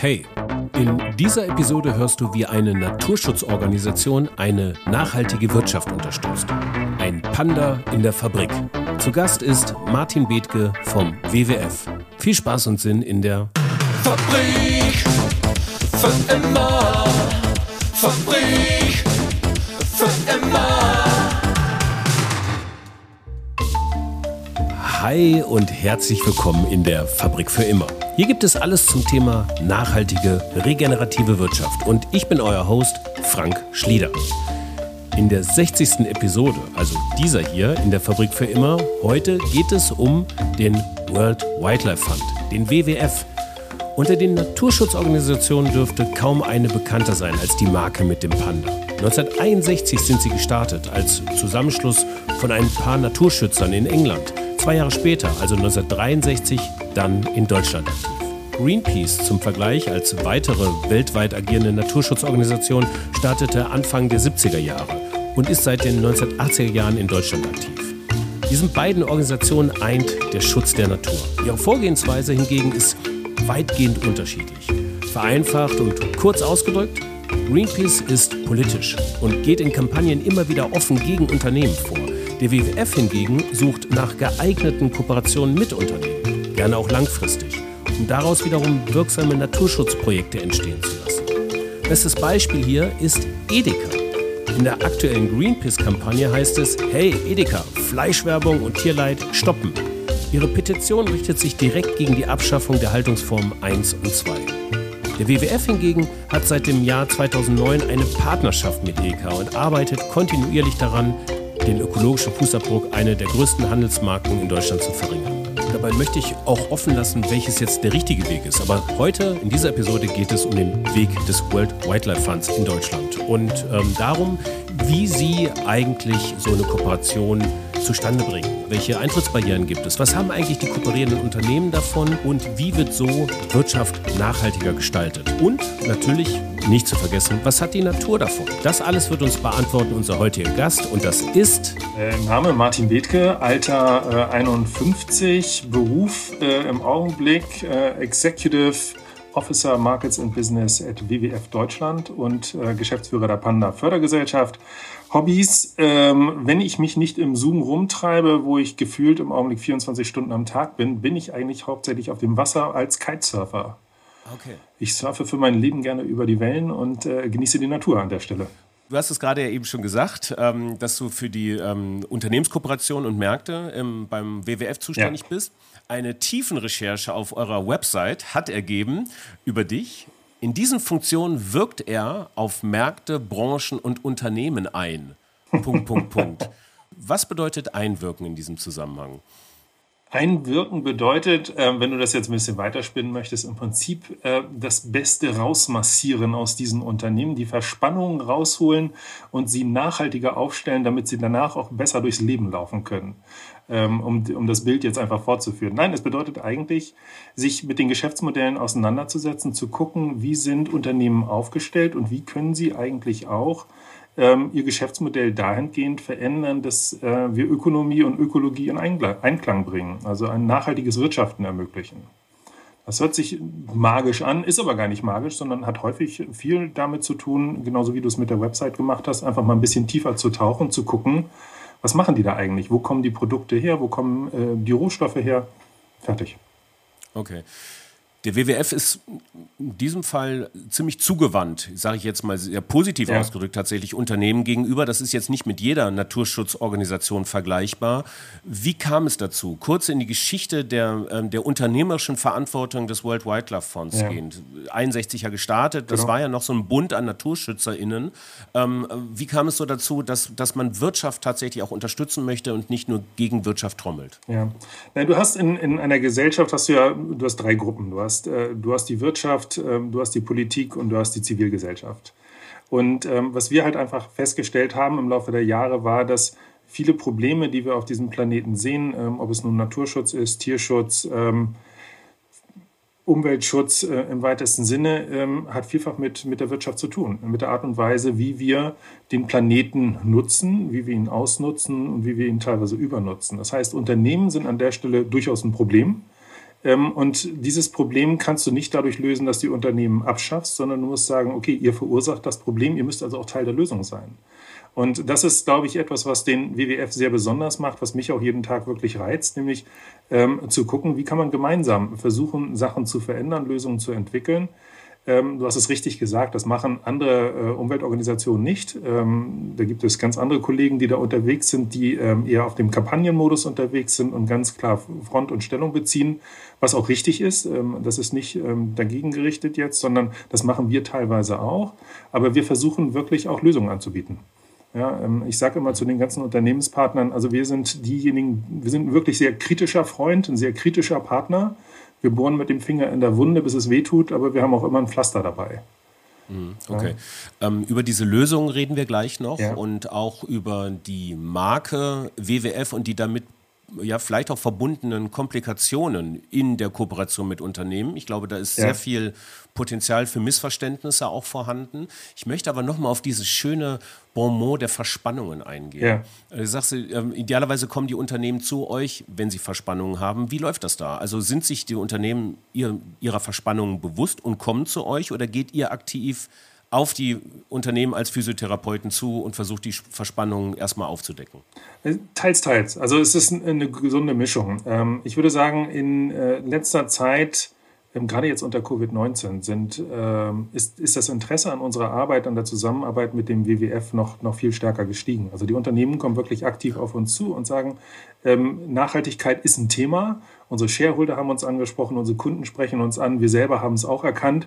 Hey, in dieser Episode hörst du, wie eine Naturschutzorganisation eine nachhaltige Wirtschaft unterstützt. Ein Panda in der Fabrik. Zu Gast ist Martin Bethke vom WWF. Viel Spaß und Sinn in der Fabrik für immer. Fabrik für immer. Hi und herzlich willkommen in der Fabrik für immer. Hier gibt es alles zum Thema nachhaltige, regenerative Wirtschaft und ich bin euer Host Frank Schlieder. In der 60. Episode, also dieser hier in der Fabrik für immer, heute geht es um den World Wildlife Fund, den WWF. Unter den Naturschutzorganisationen dürfte kaum eine bekannter sein als die Marke mit dem Panda. 1961 sind sie gestartet als Zusammenschluss von ein paar Naturschützern in England. Zwei Jahre später, also 1963, dann in Deutschland aktiv. Greenpeace zum Vergleich als weitere weltweit agierende Naturschutzorganisation startete Anfang der 70er Jahre und ist seit den 1980er Jahren in Deutschland aktiv. Diesen beiden Organisationen eint der Schutz der Natur. Ihre Vorgehensweise hingegen ist weitgehend unterschiedlich. Vereinfacht und kurz ausgedrückt, Greenpeace ist politisch und geht in Kampagnen immer wieder offen gegen Unternehmen vor. Der WWF hingegen sucht nach geeigneten Kooperationen mit Unternehmen, gerne auch langfristig, um daraus wiederum wirksame Naturschutzprojekte entstehen zu lassen. Bestes Beispiel hier ist Edeka. In der aktuellen Greenpeace-Kampagne heißt es, hey Edeka, Fleischwerbung und Tierleid stoppen. Ihre Petition richtet sich direkt gegen die Abschaffung der Haltungsformen 1 und 2. Der WWF hingegen hat seit dem Jahr 2009 eine Partnerschaft mit Edeka und arbeitet kontinuierlich daran, den ökologischen Fußabdruck einer der größten Handelsmarken in Deutschland zu verringern. Dabei möchte ich auch offen lassen, welches jetzt der richtige Weg ist. Aber heute in dieser Episode geht es um den Weg des World Wildlife Funds in Deutschland und ähm, darum, wie Sie eigentlich so eine Kooperation zustande bringen. Welche Eintrittsbarrieren gibt es? Was haben eigentlich die kooperierenden Unternehmen davon? Und wie wird so Wirtschaft nachhaltiger gestaltet? Und natürlich nicht zu vergessen, was hat die Natur davon? Das alles wird uns beantworten unser heutiger Gast und das ist... Äh, Name Martin Bethke, Alter äh, 51, Beruf äh, im Augenblick äh, Executive Officer Markets and Business at WWF Deutschland und äh, Geschäftsführer der Panda Fördergesellschaft. Hobbys, ähm, wenn ich mich nicht im Zoom rumtreibe, wo ich gefühlt im Augenblick 24 Stunden am Tag bin, bin ich eigentlich hauptsächlich auf dem Wasser als Kitesurfer. Okay. Ich surfe für mein Leben gerne über die Wellen und äh, genieße die Natur an der Stelle. Du hast es gerade ja eben schon gesagt, ähm, dass du für die ähm, Unternehmenskooperation und Märkte ähm, beim WWF zuständig ja. bist. Eine Tiefenrecherche auf eurer Website hat ergeben über dich. In diesen Funktionen wirkt er auf Märkte, Branchen und Unternehmen ein. Punkt, Punkt, Punkt. Was bedeutet Einwirken in diesem Zusammenhang? Einwirken bedeutet, äh, wenn du das jetzt ein bisschen weiterspinnen möchtest, im Prinzip äh, das Beste rausmassieren aus diesen Unternehmen, die Verspannungen rausholen und sie nachhaltiger aufstellen, damit sie danach auch besser durchs Leben laufen können. Ähm, um, um das Bild jetzt einfach fortzuführen. Nein, es bedeutet eigentlich, sich mit den Geschäftsmodellen auseinanderzusetzen, zu gucken, wie sind Unternehmen aufgestellt und wie können sie eigentlich auch ihr Geschäftsmodell dahingehend verändern, dass äh, wir Ökonomie und Ökologie in Einklang bringen, also ein nachhaltiges Wirtschaften ermöglichen. Das hört sich magisch an, ist aber gar nicht magisch, sondern hat häufig viel damit zu tun, genauso wie du es mit der Website gemacht hast, einfach mal ein bisschen tiefer zu tauchen, zu gucken, was machen die da eigentlich? Wo kommen die Produkte her? Wo kommen äh, die Rohstoffe her? Fertig. Okay. Der WWF ist in diesem Fall ziemlich zugewandt, sage ich jetzt mal sehr positiv ja. ausgedrückt, tatsächlich Unternehmen gegenüber. Das ist jetzt nicht mit jeder Naturschutzorganisation vergleichbar. Wie kam es dazu? Kurz in die Geschichte der, ähm, der unternehmerischen Verantwortung des World Wildlife Fonds ja. gehend. 61 ja gestartet, das genau. war ja noch so ein Bund an NaturschützerInnen. Ähm, wie kam es so dazu, dass, dass man Wirtschaft tatsächlich auch unterstützen möchte und nicht nur gegen Wirtschaft trommelt? Ja, Nein, du hast in, in einer Gesellschaft, hast du ja, du hast drei Gruppen. Du hast, äh, du hast die Wirtschaft, äh, du hast die Politik und du hast die Zivilgesellschaft. Und ähm, was wir halt einfach festgestellt haben im Laufe der Jahre war, dass viele Probleme, die wir auf diesem Planeten sehen, ähm, ob es nun Naturschutz ist, Tierschutz, ähm, Umweltschutz äh, im weitesten Sinne, ähm, hat vielfach mit, mit der Wirtschaft zu tun, mit der Art und Weise, wie wir den Planeten nutzen, wie wir ihn ausnutzen und wie wir ihn teilweise übernutzen. Das heißt, Unternehmen sind an der Stelle durchaus ein Problem Ähm, und dieses Problem kannst du nicht dadurch lösen, dass die Unternehmen abschaffst, sondern du musst sagen, okay, ihr verursacht das Problem, ihr müsst also auch Teil der Lösung sein. Und das ist, glaube ich, etwas, was den WWF sehr besonders macht, was mich auch jeden Tag wirklich reizt, nämlich ähm, zu gucken, wie kann man gemeinsam versuchen, Sachen zu verändern, Lösungen zu entwickeln. Ähm, du hast es richtig gesagt, das machen andere äh, Umweltorganisationen nicht. Ähm, da gibt es ganz andere Kollegen, die da unterwegs sind, die ähm, eher auf dem Kampagnenmodus unterwegs sind und ganz klar Front und Stellung beziehen, was auch richtig ist. Ähm, das ist nicht ähm, dagegen gerichtet jetzt, sondern das machen wir teilweise auch. Aber wir versuchen wirklich auch Lösungen anzubieten. Ja, ähm, ich sage immer zu den ganzen Unternehmenspartnern, also wir sind diejenigen, wir sind ein wirklich sehr kritischer Freund, ein sehr kritischer Partner. Wir bohren mit dem Finger in der Wunde, bis es wehtut, aber wir haben auch immer ein Pflaster dabei. Mhm, okay. Ja. Ähm, über diese Lösung reden wir gleich noch ja. und auch über die Marke WWF und die damit ja vielleicht auch verbundenen Komplikationen in der Kooperation mit Unternehmen. Ich glaube, da ist ja. sehr viel Potenzial für Missverständnisse auch vorhanden. Ich möchte aber nochmal auf dieses schöne Bonmot der Verspannungen eingehen. Ja. Du äh, sagst, ähm, idealerweise kommen die Unternehmen zu euch, wenn sie Verspannungen haben. Wie läuft das da? Also sind sich die Unternehmen ihr, ihrer Verspannungen bewusst und kommen zu euch oder geht ihr aktiv auf die Unternehmen als Physiotherapeuten zu und versucht die Verspannungen erstmal aufzudecken? Äh, teils, teils. Also es ist eine gesunde Mischung. Ähm, ich würde sagen, in äh, letzter Zeit, ähm, gerade jetzt unter Covid-19, sind, ähm, ist, ist das Interesse an unserer Arbeit, an der Zusammenarbeit mit dem WWF noch, noch viel stärker gestiegen. Also die Unternehmen kommen wirklich aktiv auf uns zu und sagen, Nachhaltigkeit ist ein Thema. Unsere Shareholder haben uns angesprochen, unsere Kunden sprechen uns an, wir selber haben es auch erkannt,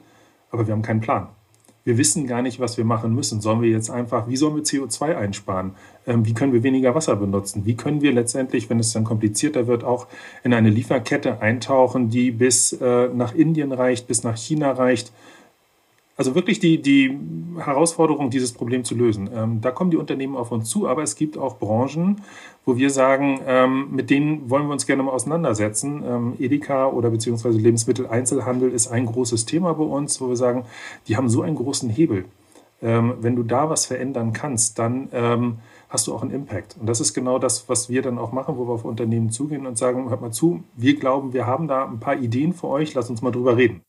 aber wir haben keinen Plan wir wissen gar nicht, was wir machen müssen. Sollen wir jetzt einfach, wie sollen wir CO2 einsparen? Ähm, wie können wir weniger Wasser benutzen? Wie können wir letztendlich, wenn es dann komplizierter wird, auch in eine Lieferkette eintauchen, die bis äh, nach Indien reicht, bis nach China reicht? Also wirklich die, die Herausforderung, dieses Problem zu lösen. Ähm, da kommen die Unternehmen auf uns zu, aber es gibt auch Branchen, wo wir sagen, ähm, mit denen wollen wir uns gerne mal auseinandersetzen. Ähm, Edeka oder beziehungsweise Lebensmitteleinzelhandel ist ein großes Thema bei uns, wo wir sagen, die haben so einen großen Hebel. Ähm, wenn du da was verändern kannst, dann ähm, hast du auch einen Impact. Und das ist genau das, was wir dann auch machen, wo wir auf Unternehmen zugehen und sagen, hört mal zu, wir glauben, wir haben da ein paar Ideen für euch, lasst uns mal drüber reden.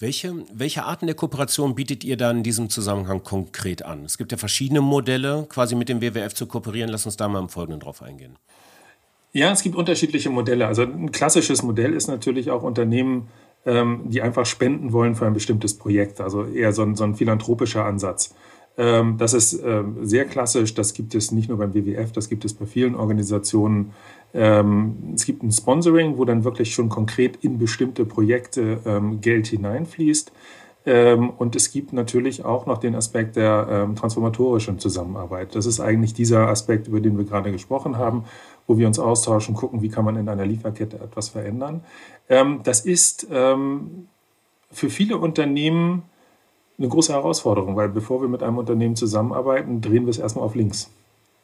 Welche, welche Arten der Kooperation bietet ihr da in diesem Zusammenhang konkret an? Es gibt ja verschiedene Modelle, quasi mit dem WWF zu kooperieren. Lass uns da mal im Folgenden drauf eingehen. Ja, es gibt unterschiedliche Modelle. Also ein klassisches Modell ist natürlich auch Unternehmen, ähm, die einfach spenden wollen für ein bestimmtes Projekt. Also eher so ein, so ein philanthropischer Ansatz. Ähm, das ist ähm, sehr klassisch. Das gibt es nicht nur beim WWF, das gibt es bei vielen Organisationen. Ähm, es gibt ein Sponsoring, wo dann wirklich schon konkret in bestimmte Projekte ähm, Geld hineinfließt. Ähm, und es gibt natürlich auch noch den Aspekt der ähm, transformatorischen Zusammenarbeit. Das ist eigentlich dieser Aspekt, über den wir gerade gesprochen haben, wo wir uns austauschen, gucken, wie kann man in einer Lieferkette etwas verändern. Ähm, das ist ähm, für viele Unternehmen eine große Herausforderung, weil bevor wir mit einem Unternehmen zusammenarbeiten, drehen wir es erstmal auf links.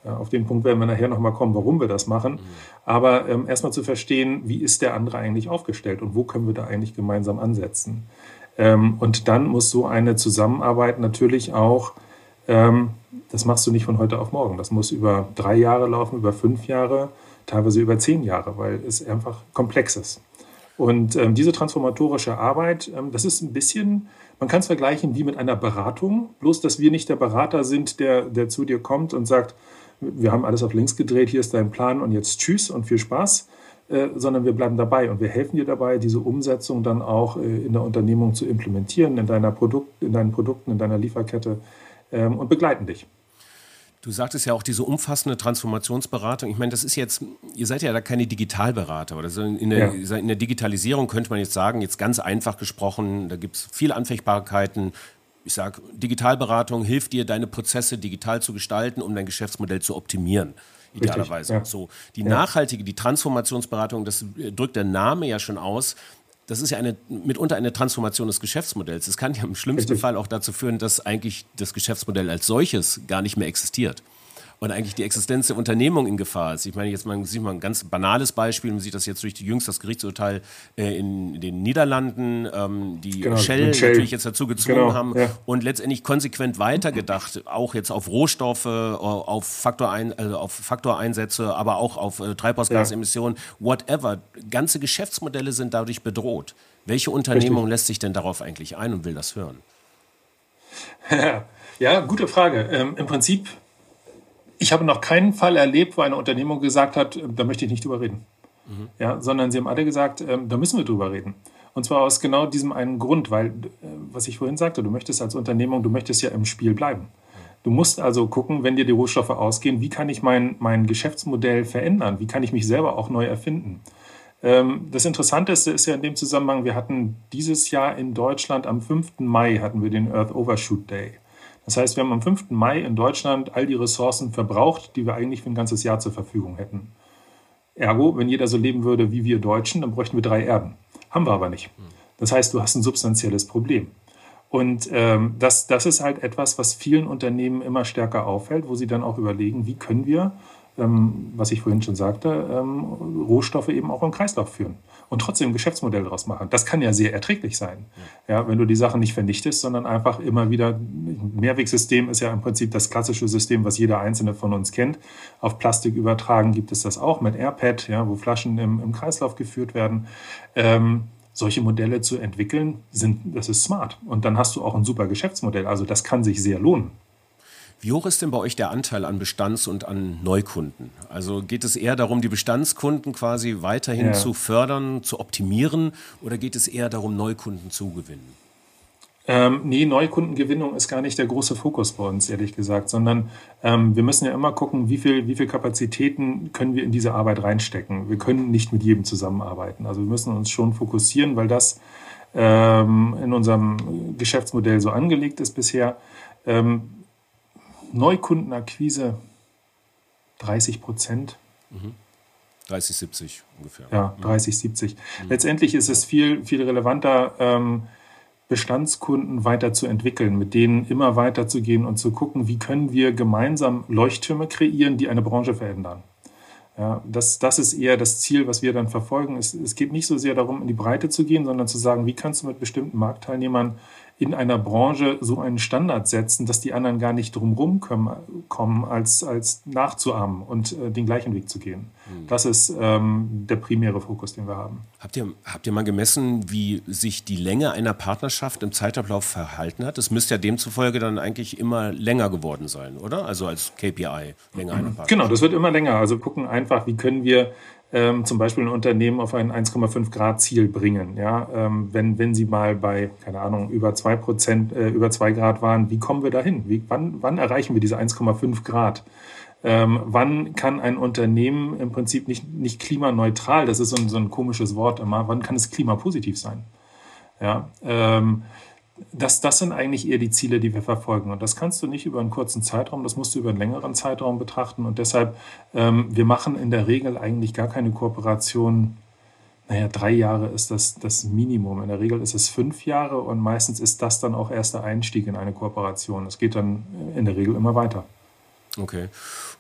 Auf den Punkt werden wir nachher nochmal kommen, warum wir das machen. Mhm. Aber ähm, erstmal zu verstehen, wie ist der andere eigentlich aufgestellt und wo können wir da eigentlich gemeinsam ansetzen. Ähm, und dann muss so eine Zusammenarbeit natürlich auch, ähm, das machst du nicht von heute auf morgen. Das muss über drei Jahre laufen, über fünf Jahre, teilweise über zehn Jahre, weil es einfach komplex ist. Und ähm, diese transformatorische Arbeit, ähm, das ist ein bisschen, man kann es vergleichen wie mit einer Beratung, bloß dass wir nicht der Berater sind, der, der zu dir kommt und sagt, wir haben alles auf links gedreht, hier ist dein Plan und jetzt tschüss und viel Spaß, äh, sondern wir bleiben dabei und wir helfen dir dabei, diese Umsetzung dann auch äh, in der Unternehmung zu implementieren, in, deiner Produkt, in deinen Produkten, in deiner Lieferkette ähm, und begleiten dich. Du sagtest ja auch diese umfassende Transformationsberatung. Ich meine, das ist jetzt, ihr seid ja da keine Digitalberater. Oder in, der, ja. in der Digitalisierung könnte man jetzt sagen, jetzt ganz einfach gesprochen, da gibt es viele Anfechtbarkeiten, ich sage, Digitalberatung hilft dir, deine Prozesse digital zu gestalten, um dein Geschäftsmodell zu optimieren. Idealerweise. ja. So, die ja. nachhaltige, die Transformationsberatung, das drückt der Name ja schon aus. Das ist ja eine, mitunter eine Transformation des Geschäftsmodells. Das kann ja im schlimmsten. Fall auch dazu führen, dass eigentlich das Geschäftsmodell als solches gar nicht mehr existiert. Und eigentlich die Existenz der Unternehmung in Gefahr ist. Ich meine, jetzt mal, mal ein ganz banales Beispiel, man sieht das jetzt durch die jüngst das Gerichtsurteil äh, in den Niederlanden, ähm, die genau, Shell, Shell, natürlich jetzt dazu gezwungen genau, haben ja. und letztendlich konsequent weitergedacht, auch jetzt auf Rohstoffe, auf, Faktor ein, also auf Faktoreinsätze, aber auch auf äh, Treibhausgasemissionen, ja. whatever. Ganze Geschäftsmodelle sind dadurch bedroht. Welche Unternehmung Richtig. lässt sich denn darauf eigentlich ein und will das hören? ja, gute Frage. Ähm, Im Prinzip ich habe noch keinen Fall erlebt, wo eine Unternehmung gesagt hat, äh, da möchte ich nicht drüber reden. Mhm. Ja, sondern sie haben alle gesagt, äh, da müssen wir drüber reden. Und zwar aus genau diesem einen Grund, weil, äh, was ich vorhin sagte, du möchtest als Unternehmung, du möchtest ja im Spiel bleiben. Du musst also gucken, wenn dir die Rohstoffe ausgehen, wie kann ich mein, mein Geschäftsmodell verändern? Wie kann ich mich selber auch neu erfinden? Ähm, das Interessanteste ist ja in dem Zusammenhang, wir hatten dieses Jahr in Deutschland am 5. Mai hatten wir den Earth Overshoot Day. Das heißt, wir haben am 5. Mai in Deutschland all die Ressourcen verbraucht, die wir eigentlich für ein ganzes Jahr zur Verfügung hätten. Ergo, wenn jeder so leben würde wie wir Deutschen, dann bräuchten wir drei Erden. Haben wir aber nicht. Das heißt, du hast ein substanzielles Problem. Und ähm, das, das ist halt etwas, was vielen Unternehmen immer stärker auffällt, wo sie dann auch überlegen, wie können wir ähm, was ich vorhin schon sagte, ähm, Rohstoffe eben auch im Kreislauf führen und trotzdem ein Geschäftsmodell daraus machen. Das kann ja sehr erträglich sein, ja. ja wenn du die Sachen nicht vernichtest, sondern einfach immer wieder, Mehrwegsystem ist ja im Prinzip das klassische System, was jeder einzelne von uns kennt. Auf Plastik übertragen gibt es das auch mit AirPad, ja, wo Flaschen im, im Kreislauf geführt werden. Ähm, solche Modelle zu entwickeln, sind, das ist smart. Und dann hast du auch ein super Geschäftsmodell. Also das kann sich sehr lohnen. Wie hoch ist denn bei euch der Anteil an Bestands- und an Neukunden? Also geht es eher darum, die Bestandskunden quasi weiterhin ja. zu fördern, zu optimieren oder geht es eher darum, Neukunden zu gewinnen? Ähm, nee, Neukundengewinnung ist gar nicht der große Fokus bei uns, ehrlich gesagt, sondern ähm, wir müssen ja immer gucken, wie viel, wie viel Kapazitäten können wir in diese Arbeit reinstecken. Wir können nicht mit jedem zusammenarbeiten. Also wir müssen uns schon fokussieren, weil das ähm, in unserem Geschäftsmodell so angelegt ist bisher. Ähm, Neukundenakquise 30 Prozent. Mhm. 30, 70 ungefähr. Ja, 30, 70. Mhm. Letztendlich ist es viel, viel relevanter, ähm, Bestandskunden weiterzuentwickeln, mit denen immer weiterzugehen und zu gucken, wie können wir gemeinsam Leuchttürme kreieren, die eine Branche verändern. Ja, das, das ist eher das Ziel, was wir dann verfolgen. Es, es geht nicht so sehr darum, in die Breite zu gehen, sondern zu sagen, wie kannst du mit bestimmten Marktteilnehmern in einer Branche so einen Standard setzen, dass die anderen gar nicht drumherum kommen, als, als nachzuahmen und äh, den gleichen Weg zu gehen. Mhm. Das ist ähm, der primäre Fokus, den wir haben. Habt ihr, habt ihr mal gemessen, wie sich die Länge einer Partnerschaft im Zeitablauf verhalten hat? Das müsste ja demzufolge dann eigentlich immer länger geworden sein, oder? Also als KPI, länger einer Partnerschaft. Genau, das wird immer länger. Also gucken einfach, wie können wir ähm, zum Beispiel ein Unternehmen auf ein 1,5 Grad Ziel bringen. Ja, ähm, wenn, wenn sie mal bei, keine Ahnung, über zwei Prozent, äh, über zwei Grad waren, wie kommen wir dahin? Wie, wann, wann erreichen wir diese 1,5 Grad? Ähm, wann kann ein Unternehmen im Prinzip nicht, nicht klimaneutral, das ist so ein, so ein komisches Wort immer, wann kann es klimapositiv sein? Ja, ähm, das, das sind eigentlich eher die Ziele, die wir verfolgen. Und das kannst du nicht über einen kurzen Zeitraum, das musst du über einen längeren Zeitraum betrachten. Und deshalb, ähm, wir machen in der Regel eigentlich gar keine Kooperation. Naja, drei Jahre ist das, das Minimum. In der Regel ist es fünf Jahre und meistens ist das dann auch erst der Einstieg in eine Kooperation. Es geht dann in der Regel immer weiter. Okay.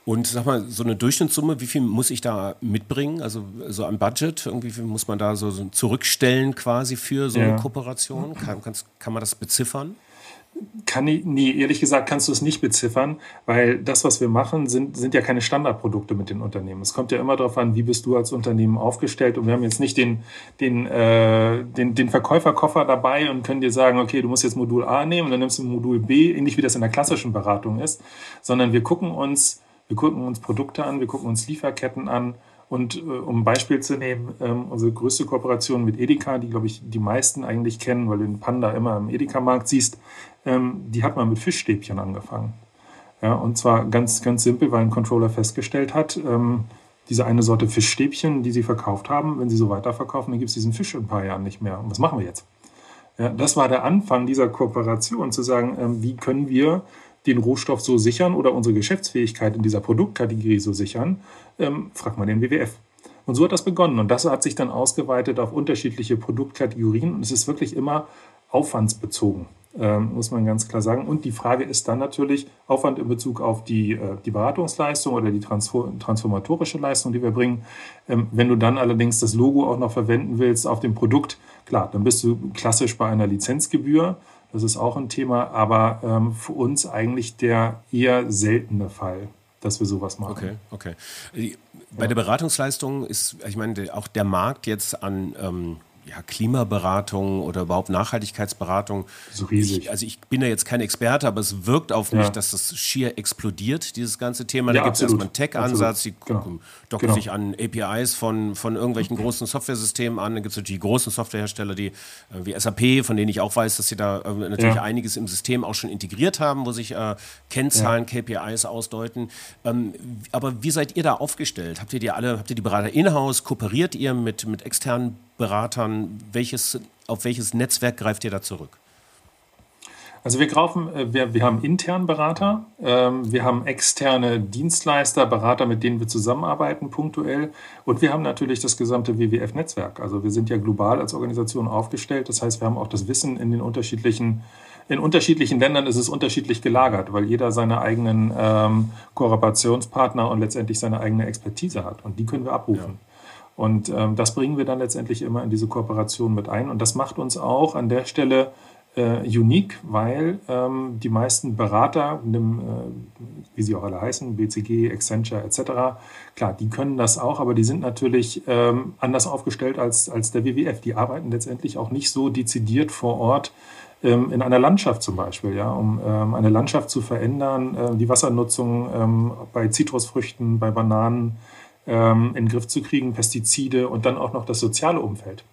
Und sag mal, so eine Durchschnittssumme, wie viel muss ich da mitbringen? Also so am Budget, irgendwie muss man da so, so zurückstellen quasi für so ja. eine Kooperation? Kann, kann man das beziffern? Kann ich, nee, ehrlich gesagt kannst du es nicht beziffern, weil das, was wir machen, sind, sind ja keine Standardprodukte mit den Unternehmen. Es kommt ja immer darauf an, wie bist du als Unternehmen aufgestellt. Und wir haben jetzt nicht den, den, äh, den, den Verkäuferkoffer dabei und können dir sagen, okay, du musst jetzt Modul A nehmen und dann nimmst du Modul B, ähnlich wie das in der klassischen Beratung ist, sondern wir gucken uns, wir gucken uns Produkte an, wir gucken uns Lieferketten an und äh, um ein Beispiel zu nehmen, ähm, unsere größte Kooperation mit Edeka, die, glaube ich, die meisten eigentlich kennen, weil du den Panda immer im Edeka-Markt siehst, ähm, die hat man mit Fischstäbchen angefangen. Ja, und zwar ganz, ganz simpel, weil ein Controller festgestellt hat, ähm, diese eine Sorte Fischstäbchen, die sie verkauft haben, wenn sie so weiterverkaufen, dann gibt es diesen Fisch in ein paar Jahren nicht mehr. Und was machen wir jetzt? Ja, das war der Anfang dieser Kooperation, zu sagen, ähm, wie können wir den Rohstoff so sichern oder unsere Geschäftsfähigkeit in dieser Produktkategorie so sichern, ähm, fragt man den WWF. Und so hat das begonnen. Und das hat sich dann ausgeweitet auf unterschiedliche Produktkategorien. Und es ist wirklich immer aufwandsbezogen. ähm, muss man ganz klar sagen. Und die Frage ist dann natürlich Aufwand in Bezug auf die, äh, die Beratungsleistung oder die transformatorische Leistung, die wir bringen. Ähm, wenn du dann allerdings das Logo auch noch verwenden willst auf dem Produkt, klar, dann bist du klassisch bei einer Lizenzgebühr. Das ist auch ein Thema, aber ähm, für uns eigentlich der eher seltene Fall dass wir sowas machen. Okay, okay. Bei ja. der Beratungsleistung ist, ich meine, auch der Markt jetzt an ähm, ja, Klimaberatung oder überhaupt Nachhaltigkeitsberatung. So riesig. Ich, also ich bin da jetzt kein Experte, aber es wirkt auf mich, dass das schier explodiert, dieses ganze Thema. Da ja, gibt es erstmal einen Tech-Ansatz, die genau. docken genau. sich an APIs von, von irgendwelchen großen Softwaresystemen an. Dann gibt es natürlich die großen Softwarehersteller, die äh, wie SAP, von denen ich auch weiß, dass sie da äh, natürlich ja. einiges im System auch schon integriert haben, wo sich äh, Kennzahlen, KPIs ausdeuten. Ähm, aber wie seid ihr da aufgestellt? Habt ihr die alle, habt ihr die Berater in-house? Kooperiert ihr mit, mit externen Beratern? Welches, auf welches Netzwerk greift ihr da zurück? Also wir, kaufen, äh, wir, wir haben internen Berater, ähm, wir haben externe Dienstleister, Berater, mit denen wir zusammenarbeiten punktuell und wir haben natürlich das gesamte WWF-Netzwerk. Also wir sind ja global als Organisation aufgestellt, das heißt wir haben auch das Wissen in den unterschiedlichen in unterschiedlichen Ländern ist es unterschiedlich gelagert, weil jeder seine eigenen ähm, Kooperationspartner und letztendlich seine eigene Expertise hat. Und die können wir abrufen. Ja. Und ähm, das bringen wir dann letztendlich immer in diese Kooperation mit ein. Und das macht uns auch an der Stelle äh, unique, weil ähm, die meisten Berater, dem, äh, wie sie auch alle heißen, BCG, Accenture etc., klar, die können das auch, aber die sind natürlich ähm, anders aufgestellt als, als der WWF. Die arbeiten letztendlich auch nicht so dezidiert vor Ort ähm, in einer Landschaft zum Beispiel, ja, um ähm, eine Landschaft zu verändern, äh, die Wassernutzung ähm, bei Zitrusfrüchten, bei Bananen, ähm, in den Griff zu kriegen, Pestizide und dann auch noch das soziale Umfeld.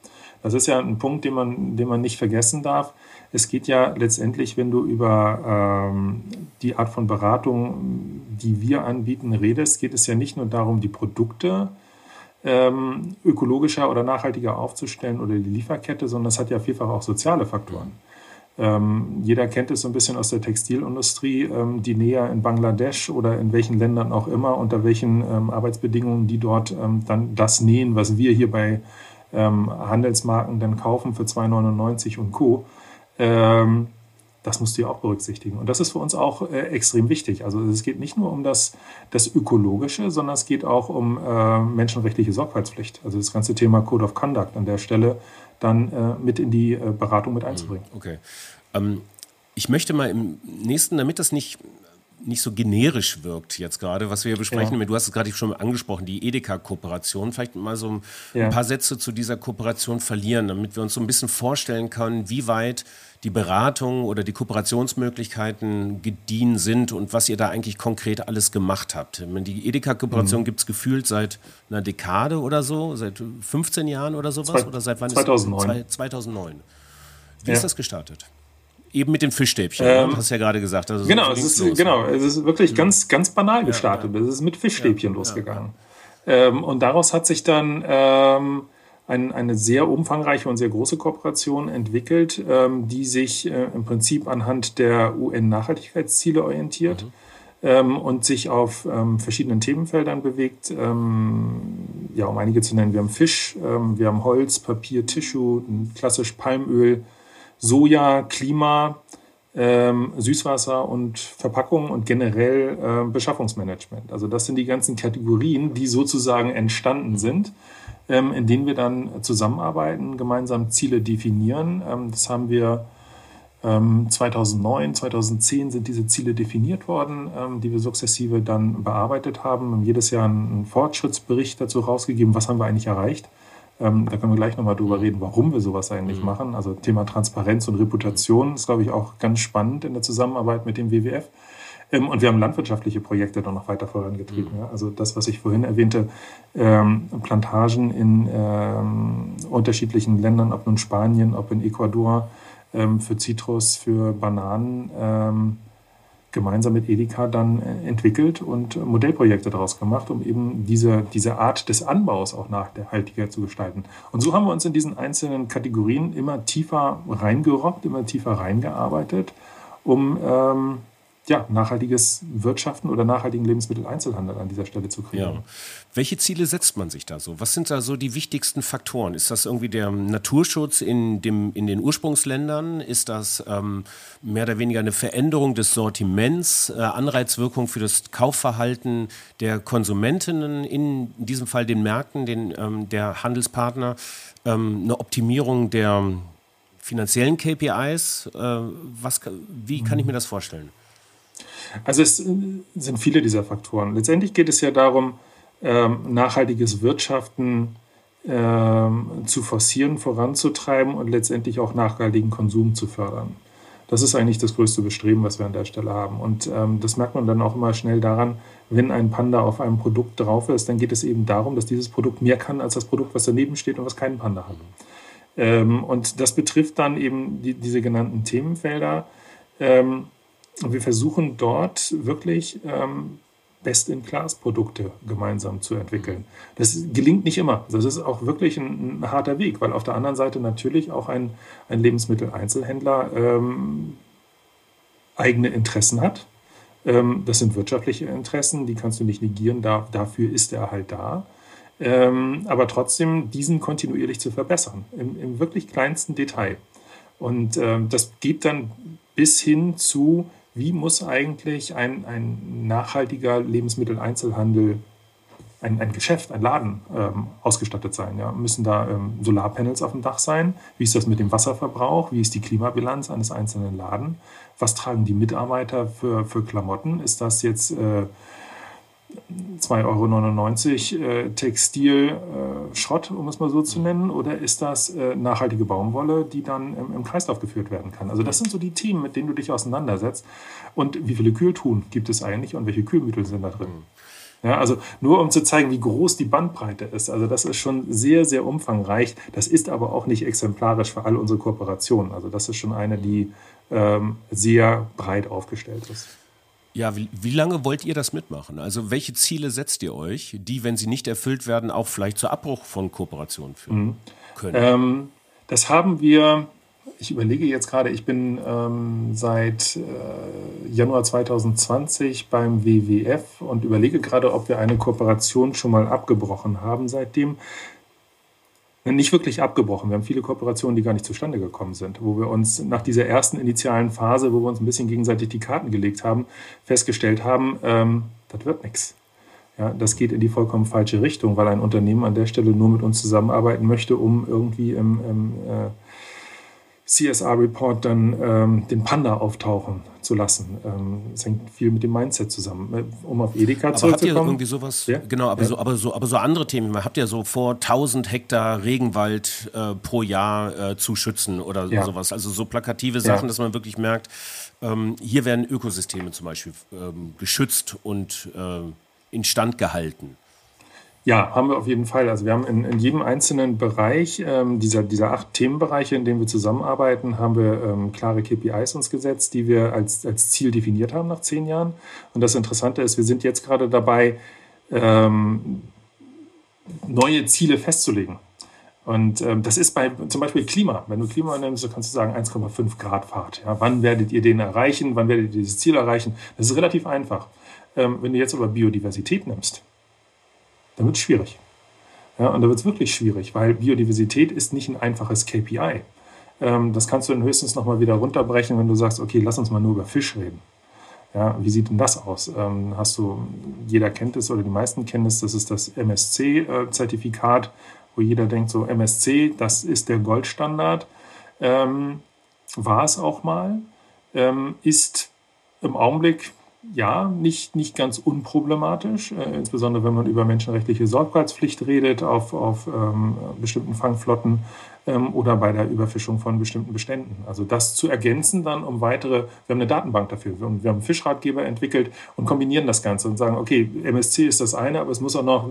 Das ist ja ein Punkt, den man, den man nicht vergessen darf. Es geht ja letztendlich, wenn du über ähm, die Art von Beratung, die wir anbieten, redest, geht es ja nicht nur darum, die Produkte ähm, ökologischer oder nachhaltiger aufzustellen oder die Lieferkette, sondern es hat ja vielfach auch soziale Faktoren. Ähm, jeder kennt es so ein bisschen aus der Textilindustrie, ähm, die näher in Bangladesch oder in welchen Ländern auch immer, unter welchen ähm, Arbeitsbedingungen die dort ähm, dann das nähen, was wir hier bei ähm, Handelsmarken dann kaufen für 2,99 und Co. Ähm, das musst du ja auch berücksichtigen. Und das ist für uns auch äh, extrem wichtig. Also es geht nicht nur um das, das Ökologische, sondern es geht auch um äh, menschenrechtliche Sorgfaltspflicht. Also das ganze Thema Code of Conduct an der Stelle dann äh, mit in die äh, Beratung mit einzubringen. Hm, okay. Ähm, ich möchte mal im nächsten, damit das nicht nicht so generisch wirkt jetzt gerade, was wir hier besprechen. Ja. Du hast es gerade schon angesprochen, die Edeka-Kooperation. Vielleicht mal so ein, ja. ein, paar Sätze zu dieser Kooperation verlieren, damit wir uns so ein bisschen vorstellen können, wie weit die Beratung oder die Kooperationsmöglichkeiten gediehen sind und was ihr da eigentlich konkret alles gemacht habt. Die Edeka-Kooperation mhm. gibt es gefühlt seit einer Dekade oder so, seit 15 Jahren oder sowas? Zwei, oder seit wann 2009. Ist 2009. Wie ja. ist das gestartet? Eben mit den Fischstäbchen, ne? ähm, hast du ja gerade gesagt. Also genau, so es ist, genau, es ist wirklich ganz, ganz banal gestartet. Ja, ja. Es ist mit Fischstäbchen losgegangen. Ähm, und daraus hat sich dann ähm, ein, eine sehr umfangreiche und sehr große Kooperation entwickelt, ähm, die sich äh, im Prinzip anhand der UN-Nachhaltigkeitsziele orientiert. Mhm. Ähm, und sich auf ähm, verschiedenen Themenfeldern bewegt. Ähm, ja, um einige zu nennen, wir haben Fisch, wir haben Holz, Papier, Tissue, klassisch Palmöl, Soja, Klima, ähm, Süßwasser und Verpackung und generell äh, Beschaffungsmanagement. Also das sind die ganzen Kategorien, die sozusagen entstanden sind, ähm, in denen wir dann zusammenarbeiten, gemeinsam Ziele definieren. Ähm, das haben wir 2009, ähm, 2010 sind diese Ziele definiert worden, ähm, die wir sukzessive dann bearbeitet haben. Jedes Jahr einen Fortschrittsbericht dazu rausgegeben, was haben wir eigentlich erreicht. Ähm, da können wir gleich nochmal drüber reden, warum wir sowas eigentlich mhm. machen. Also Thema Transparenz und Reputation ist, glaube ich, auch ganz spannend in der Zusammenarbeit mit dem WWF. Ähm, und wir haben landwirtschaftliche Projekte dann noch weiter vorangetrieben. Mhm. Ja. Also das, was ich vorhin erwähnte, ähm, Plantagen in ähm, unterschiedlichen Ländern, ob nun Spanien, ob in Ecuador, ähm, für Zitrus, für Bananen ähm, gemeinsam mit Edeka dann äh, entwickelt und Modellprojekte daraus gemacht, um eben diese, diese Art des Anbaus auch nachhaltiger zu gestalten. Und so haben wir uns in diesen einzelnen Kategorien immer tiefer reingerobbt, immer tiefer reingearbeitet, um ähm, ja, nachhaltiges Wirtschaften oder nachhaltigen Lebensmitteleinzelhandel an dieser Stelle zu kriegen. Ja. Welche Ziele setzt man sich da so? Was sind da so die wichtigsten Faktoren? Ist das irgendwie der Naturschutz in, dem, in den Ursprungsländern? Ist das ähm, mehr oder weniger eine Veränderung des Sortiments, äh, Anreizwirkung für das Kaufverhalten der Konsumentinnen, in diesem Fall den Märkten, den, ähm, der Handelspartner, ähm, eine Optimierung der finanziellen KPIs? Äh, was, wie kann ich mir das vorstellen? Also es sind viele dieser Faktoren. Letztendlich geht es ja darum, ähm, nachhaltiges Wirtschaften ähm, zu forcieren, voranzutreiben und letztendlich auch nachhaltigen Konsum zu fördern. Das ist eigentlich das größte Bestreben, was wir an der Stelle haben. Und ähm, das merkt man dann auch immer schnell daran, wenn ein Panda auf einem Produkt drauf ist, dann geht es eben darum, dass dieses Produkt mehr kann als das Produkt, was daneben steht und was keinen Panda hat. Ähm, und das betrifft dann eben die, diese genannten Themenfelder. Ähm, und wir versuchen dort wirklich ähm, Best-in-Class-Produkte gemeinsam zu entwickeln. Das gelingt nicht immer. Das ist auch wirklich ein, ein harter Weg, weil auf der anderen Seite natürlich auch ein, ein Lebensmitteleinzelhändler ähm, eigene Interessen hat. Ähm, das sind wirtschaftliche Interessen, die kannst du nicht negieren, da, dafür ist er halt da. Ähm, aber trotzdem diesen kontinuierlich zu verbessern, im, im wirklich kleinsten Detail. Und ähm, das geht dann bis hin zu, wie muss eigentlich ein, ein nachhaltiger Lebensmitteleinzelhandel, ein, ein Geschäft, ein Laden ähm, ausgestattet sein? Ja? Müssen da ähm, Solarpanels auf dem Dach sein? Wie ist das mit dem Wasserverbrauch? Wie ist die Klimabilanz eines einzelnen Laden? Was tragen die Mitarbeiter für, für Klamotten? Ist das jetzt äh, 2,99 Euro äh, Textilschrott, äh, um es mal so zu nennen, oder ist das äh, nachhaltige Baumwolle, die dann im, im, Kreislauf geführt werden kann? Also das sind so die Themen, mit denen du dich auseinandersetzt. Und wie viele Kühltun gibt es eigentlich und welche Kühlmittel sind da drin? Mhm. Ja, also nur um zu zeigen, wie groß die Bandbreite ist. Also das ist schon sehr, sehr umfangreich. Das ist aber auch nicht exemplarisch für all unsere Kooperationen. Also das ist schon eine, die ähm, sehr breit aufgestellt ist. Ja, wie, wie, lange wollt ihr das mitmachen? Also welche Ziele setzt ihr euch, die, wenn sie nicht erfüllt werden, auch vielleicht zu Abbruch von Kooperationen führen mhm. können? Ähm, das haben wir, ich überlege jetzt gerade, ich bin ähm, seit äh, Januar 2020 beim WWF und überlege gerade, ob wir eine Kooperation schon mal abgebrochen haben seitdem nicht wirklich abgebrochen. Wir haben viele Kooperationen, die gar nicht zustande gekommen sind, wo wir uns nach dieser ersten initialen Phase, wo wir uns ein bisschen gegenseitig die Karten gelegt haben, festgestellt haben, ähm, das wird nichts. Ja, das geht in die vollkommen falsche Richtung, weil ein Unternehmen an der Stelle nur mit uns zusammenarbeiten möchte, um irgendwie im, im äh, CSR-Report dann ähm, den Panda auftauchen zu lassen. Ähm, das hängt viel mit dem Mindset zusammen. Äh, um auf Edeka aber zurückzukommen. Habt ihr irgendwie sowas? Ja? Genau, aber, ja. so, aber, so, aber so andere Themen. Habt ihr so vor, 1000 Hektar Regenwald äh, pro Jahr äh, zu schützen oder ja. sowas? Also so plakative Sachen, dass man wirklich merkt, ähm, hier werden Ökosysteme zum Beispiel ähm, geschützt und äh, instand gehalten. Ja, haben wir auf jeden Fall. Also wir haben in, in jedem einzelnen Bereich ähm, dieser, dieser acht Themenbereiche, in denen wir zusammenarbeiten, haben wir ähm, klare KPIs uns gesetzt, die wir als, als Ziel definiert haben nach zehn Jahren. Und das Interessante ist, wir sind jetzt gerade dabei, ähm, neue Ziele festzulegen. Und ähm, das ist bei zum Beispiel Klima. Wenn du Klima nimmst, kannst du sagen 1,5 Grad Fahrt. Ja, wann werdet ihr den erreichen? Wann werdet ihr dieses Ziel erreichen? Das ist relativ einfach. Ähm, wenn du jetzt aber Biodiversität nimmst, dann wird es schwierig. Ja, und da wird es wirklich schwierig, weil Biodiversität ist nicht ein einfaches KPI. Ähm, das kannst du dann höchstens nochmal wieder runterbrechen, wenn du sagst, okay, lass uns mal nur über Fisch reden. Ja, wie sieht denn das aus? Ähm, hast du, jeder kennt es oder die meisten kennen es, das ist das MSC-Zertifikat, wo jeder denkt, so MSC, das ist der Goldstandard. Ähm, war es auch mal, ähm, ist im Augenblick ja, nicht, nicht ganz unproblematisch, äh, insbesondere wenn man über menschenrechtliche Sorgfaltspflicht redet auf, auf ähm, bestimmten Fangflotten ähm, oder bei der Überfischung von bestimmten Beständen. Also das zu ergänzen dann um weitere, wir haben eine Datenbank dafür, wir wir haben Fischratgeber entwickelt und kombinieren das Ganze und sagen, okay, MSC ist das eine, aber es muss auch noch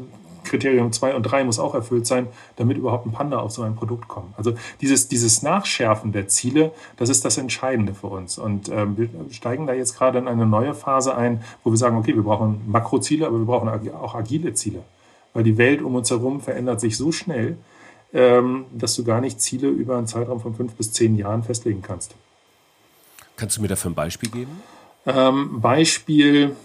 Kriterium 2 und 3 muss auch erfüllt sein, damit überhaupt ein Panda auf so ein Produkt kommt. Also dieses, dieses Nachschärfen der Ziele, das ist das Entscheidende für uns. Und ähm, wir steigen da jetzt gerade in eine neue Phase ein, wo wir sagen, okay, wir brauchen Makroziele, aber wir brauchen auch agile Ziele. Weil die Welt um uns herum verändert sich so schnell, ähm, dass du gar nicht Ziele über einen Zeitraum von fünf bis zehn Jahren festlegen kannst. Kannst du mir dafür ein Beispiel geben? Ähm, Beispiel,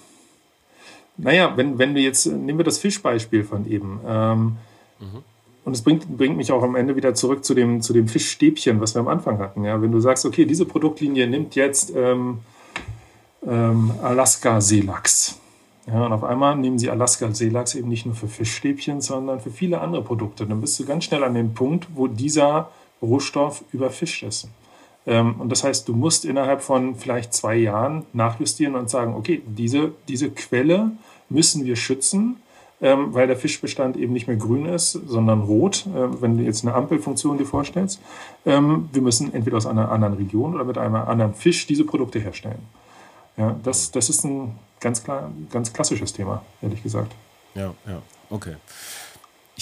naja, wenn, wenn wir jetzt, nehmen wir das Fischbeispiel von eben. Ähm, mhm. Und es bringt, bringt mich auch am Ende wieder zurück zu dem, zu dem Fischstäbchen, was wir am Anfang hatten. Ja, wenn du sagst, okay, diese Produktlinie nimmt jetzt ähm, ähm, Alaska-Seelachs. Ja, und auf einmal nehmen sie Alaska-Seelachs eben nicht nur für Fischstäbchen, sondern für viele andere Produkte. Dann bist du ganz schnell an dem Punkt, wo dieser Rohstoff überfischt ist. Ähm, und das heißt, du musst innerhalb von vielleicht zwei Jahren nachjustieren und sagen, okay, diese, diese Quelle müssen wir schützen, ähm, weil der Fischbestand eben nicht mehr grün ist, sondern rot, äh, wenn du jetzt eine Ampelfunktion dir vorstellst. Ähm, wir müssen entweder aus einer anderen Region oder mit einem anderen Fisch diese Produkte herstellen. Ja, das, das ist ein ganz, klar, ganz klassisches Thema, ehrlich gesagt. Ja, ja, okay.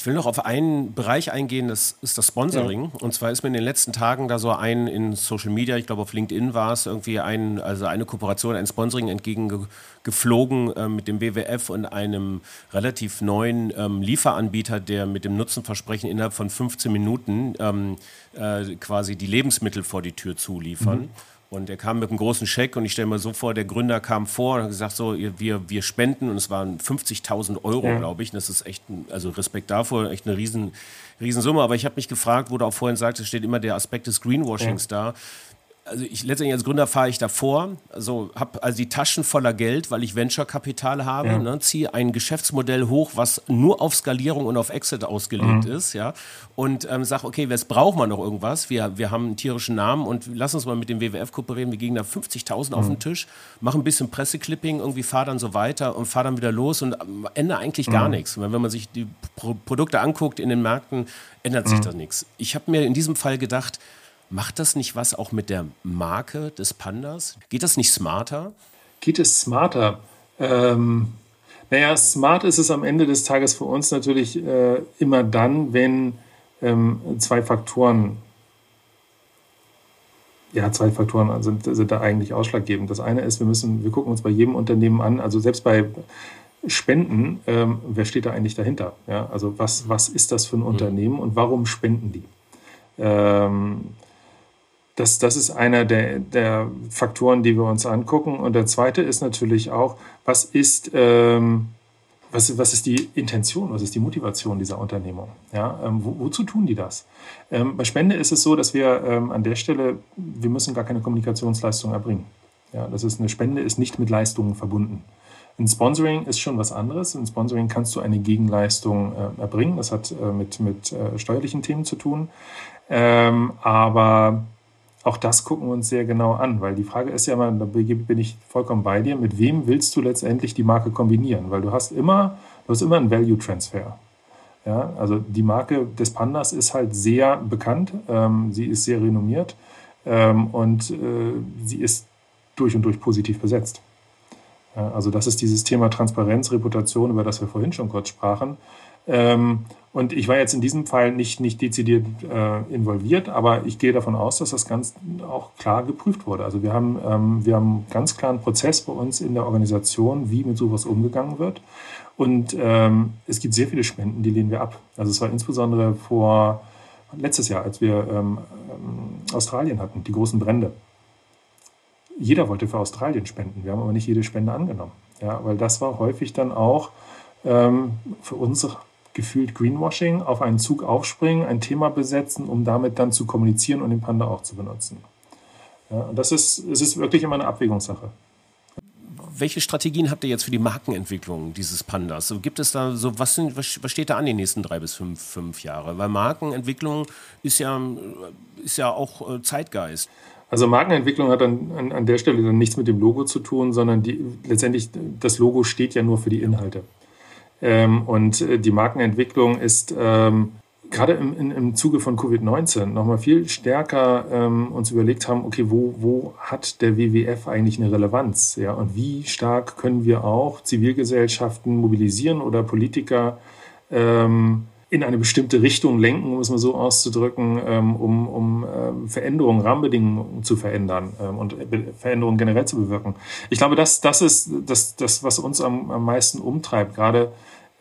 Ich will noch auf einen Bereich eingehen, das ist das Sponsoring. Ja. Und zwar ist mir in den letzten Tagen da so ein in Social Media, ich glaube auf LinkedIn war es, irgendwie ein, also eine Kooperation, ein Sponsoring entgegengeflogen äh, mit dem WWF und einem relativ neuen ähm, Lieferanbieter, der mit dem Nutzenversprechen innerhalb von 15 Minuten ähm, äh, quasi die Lebensmittel vor die Tür zuliefern. Mhm. Und er kam mit einem großen Scheck und ich stelle mir so vor, der Gründer kam vor und hat gesagt, so, wir, wir spenden und es waren 50.000 Euro, ja. glaube ich. Und das ist echt, ein, also Respekt davor, echt eine riesen, Riesensumme. Aber ich habe mich gefragt, wo du auch vorhin sagtest, steht immer der Aspekt des Greenwashings ja. da also ich letztendlich als Gründer fahre ich davor, also habe also die Taschen voller Geld, weil ich Venture-Kapital habe, ja. ne, ziehe ein Geschäftsmodell hoch, was nur auf Skalierung und auf Exit ausgelegt mhm. ist, ja, und ähm, sage, okay, jetzt braucht man noch irgendwas, wir, wir haben einen tierischen Namen und lass uns mal mit dem WWF kooperieren, wir gehen da 50.000 mhm. auf den Tisch, machen ein bisschen Presseclipping, irgendwie fahr dann so weiter und fahr dann wieder los und Ende eigentlich gar mhm. nichts. Wenn man sich die Pro Produkte anguckt in den Märkten, ändert sich mhm. da nichts. Ich habe mir in diesem Fall gedacht, Macht das nicht was auch mit der Marke des Pandas? Geht das nicht smarter? Geht es smarter? Ähm, naja, smart ist es am Ende des Tages für uns natürlich äh, immer dann, wenn ähm, zwei Faktoren, ja, zwei Faktoren sind, sind da eigentlich ausschlaggebend. Das eine ist, wir müssen, wir gucken uns bei jedem Unternehmen an, also selbst bei Spenden, ähm, wer steht da eigentlich dahinter? Ja, also was, was ist das für ein mhm. Unternehmen und warum spenden die? Ähm, das, das ist einer der, der Faktoren, die wir uns angucken. Und der zweite ist natürlich auch, was ist, ähm, was, was ist die Intention, was ist die Motivation dieser Unternehmung? Ja, ähm, wo, wozu tun die das? Ähm, bei Spende ist es so, dass wir ähm, an der Stelle, wir müssen gar keine Kommunikationsleistung erbringen. Ja, das ist eine Spende ist nicht mit Leistungen verbunden. Ein Sponsoring ist schon was anderes. Ein Sponsoring kannst du eine Gegenleistung äh, erbringen. Das hat äh, mit, mit äh, steuerlichen Themen zu tun. Ähm, aber auch das gucken wir uns sehr genau an, weil die Frage ist ja immer, da bin ich vollkommen bei dir, mit wem willst du letztendlich die Marke kombinieren? Weil du hast immer, du hast immer einen Value Transfer. Ja, also die Marke des Pandas ist halt sehr bekannt, ähm, sie ist sehr renommiert ähm, und äh, sie ist durch und durch positiv besetzt. Ja, also das ist dieses Thema Transparenz, Reputation, über das wir vorhin schon kurz sprachen. Ähm, und ich war jetzt in diesem Fall nicht, nicht dezidiert äh, involviert, aber ich gehe davon aus, dass das ganz auch klar geprüft wurde. Also wir haben, ähm, wir haben ganz klaren Prozess bei uns in der Organisation, wie mit sowas umgegangen wird. Und ähm, es gibt sehr viele Spenden, die lehnen wir ab. Also es war insbesondere vor letztes Jahr, als wir ähm, ähm Australien hatten, die großen Brände. Jeder wollte für Australien spenden. Wir haben aber nicht jede Spende angenommen. Ja, weil das war häufig dann auch ähm, für unsere gefühlt Greenwashing, auf einen Zug aufspringen, ein Thema besetzen, um damit dann zu kommunizieren und den Panda auch zu benutzen. Ja, und das ist, es ist wirklich immer eine Abwägungssache. Welche Strategien habt ihr jetzt für die Markenentwicklung dieses Pandas? gibt es da so, was, sind, was, steht da an die nächsten drei bis fünf, fünf Jahre? Weil Markenentwicklung ist ja, ist ja auch äh, Zeitgeist. Also Markenentwicklung hat an, an, an der Stelle dann nichts mit dem Logo zu tun, sondern die, letztendlich das Logo steht ja nur für die Inhalte. Ähm, und äh, die Markenentwicklung ist ähm, gerade im, im, im Zuge von Covid-19 nochmal viel stärker ähm, uns überlegt haben, okay, wo, wo hat der WWF eigentlich eine Relevanz? Ja, und wie stark können wir auch Zivilgesellschaften mobilisieren oder Politiker ähm, in eine bestimmte Richtung lenken, um es mal so auszudrücken, ähm, um, um ähm, Veränderungen, Rahmenbedingungen zu verändern ähm, und Veränderungen generell zu bewirken. Ich glaube, das, das ist das, das was uns am, am meisten umtreibt, gerade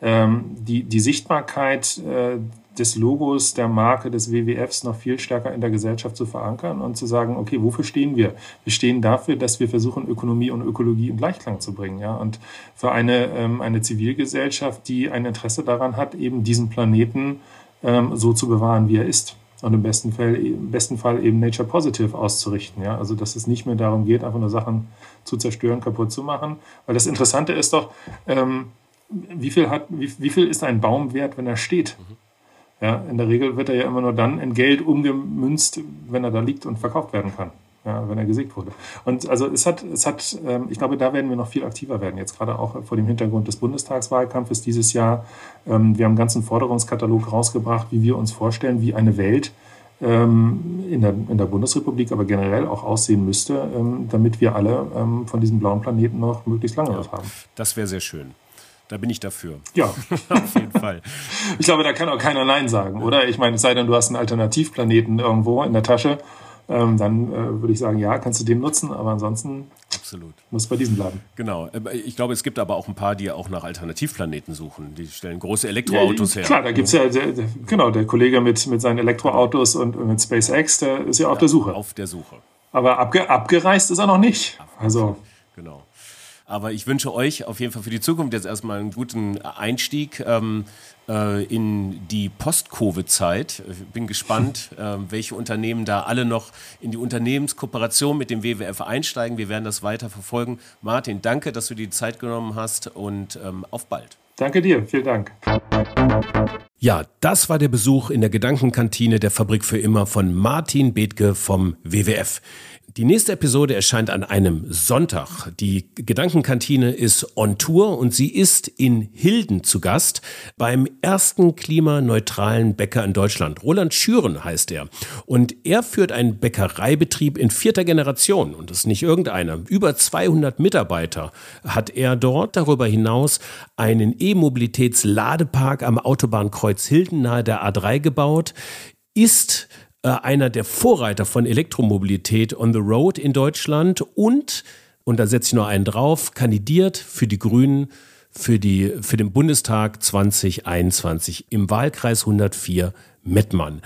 die, die Sichtbarkeit äh, des Logos, der Marke, des WWFs noch viel stärker in der Gesellschaft zu verankern und zu sagen, okay, wofür stehen wir? Wir stehen dafür, dass wir versuchen, Ökonomie und Ökologie in Gleichklang zu bringen. Ja? Und für eine, ähm, eine Zivilgesellschaft, die ein Interesse daran hat, eben diesen Planeten ähm, so zu bewahren, wie er ist. Und im besten Fall, im besten Fall eben Nature Positive auszurichten. Ja? Also, dass es nicht mehr darum geht, einfach nur Sachen zu zerstören, kaputt zu machen. Weil das Interessante ist doch, ähm, wie, viel hat, wie, wie viel ist ein Baum wert, wenn er steht? Mhm. Ja, in der Regel wird er ja immer nur dann in Geld umgemünzt, wenn er da liegt und verkauft werden kann. Ja, wenn er gesägt wurde. Und also es hat, es hat, ähm, ich glaube, da werden wir noch viel aktiver werden. Jetzt gerade auch vor dem Hintergrund des Bundestagswahlkampfes dieses Jahr. Ähm, wir haben einen ganzen Forderungskatalog rausgebracht, wie wir uns vorstellen, wie eine Welt ähm, in, der, in der Bundesrepublik, aber generell auch aussehen müsste, damit wir alle von diesem blauen Planeten noch möglichst lange ja, haben. Das wäre sehr schön. Da bin ich dafür. Ja. Auf jeden Fall. Ich glaube, da kann auch keiner Nein sagen, oder? Ich meine, es sei denn, du hast einen Alternativplaneten irgendwo in der Tasche, ähm, dann äh, würde ich sagen, ja, kannst du den nutzen, aber ansonsten Absolut. muss bei diesem bleiben. Genau. Äh, ich glaube, es gibt aber auch ein paar, die auch nach Alternativplaneten suchen. Die stellen große Elektroautos ja, her. Klar, da gibt es ja, der, der, genau, der Kollege mit, mit seinen Elektroautos und mit SpaceX, der ist ja auf ja, der Suche. Auf der Suche. Aber abge, abgereist ist er noch nicht. Also. Genau. Aber ich wünsche euch auf jeden Fall für die Zukunft jetzt erstmal einen guten Einstieg ähm, äh, in die Post-Covid-Zeit. Ich bin gespannt, äh, welche Unternehmen da alle noch in die Unternehmenskooperation mit dem WWF einsteigen. Wir werden das weiter verfolgen. Martin, danke, dass du die Zeit genommen hast und ähm, auf bald. Danke dir, vielen Dank. Ja, das war der Besuch in der Gedankenkantine der Fabrik für immer von Martin Bethke vom WWF. Die nächste Episode erscheint an einem Sonntag. Die Gedankenkantine ist on Tour und sie ist in Hilden zu Gast beim ersten klimaneutralen Bäcker in Deutschland. Roland Schüren heißt er. Und er führt einen Bäckereibetrieb in vierter Generation. Und das ist nicht irgendeiner. Über 200 Mitarbeiter hat er dort. Darüber hinaus einen E-Mobilitätsladepark am Autobahnkreuz Hilden nahe der A3 gebaut. Ist äh, einer der Vorreiter von Elektromobilität on the road in Deutschland und, und da setze ich noch einen drauf, kandidiert für die Grünen für, die, für den Bundestag 2021 im Wahlkreis 104 Mettmann.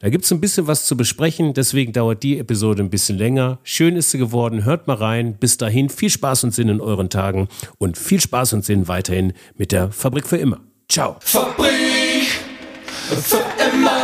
Da gibt es ein bisschen was zu besprechen, deswegen dauert die Episode ein bisschen länger. Schön ist sie geworden, hört mal rein. Bis dahin viel Spaß und Sinn in euren Tagen und viel Spaß und Sinn weiterhin mit der Fabrik für immer. Ciao. Fabrik für immer.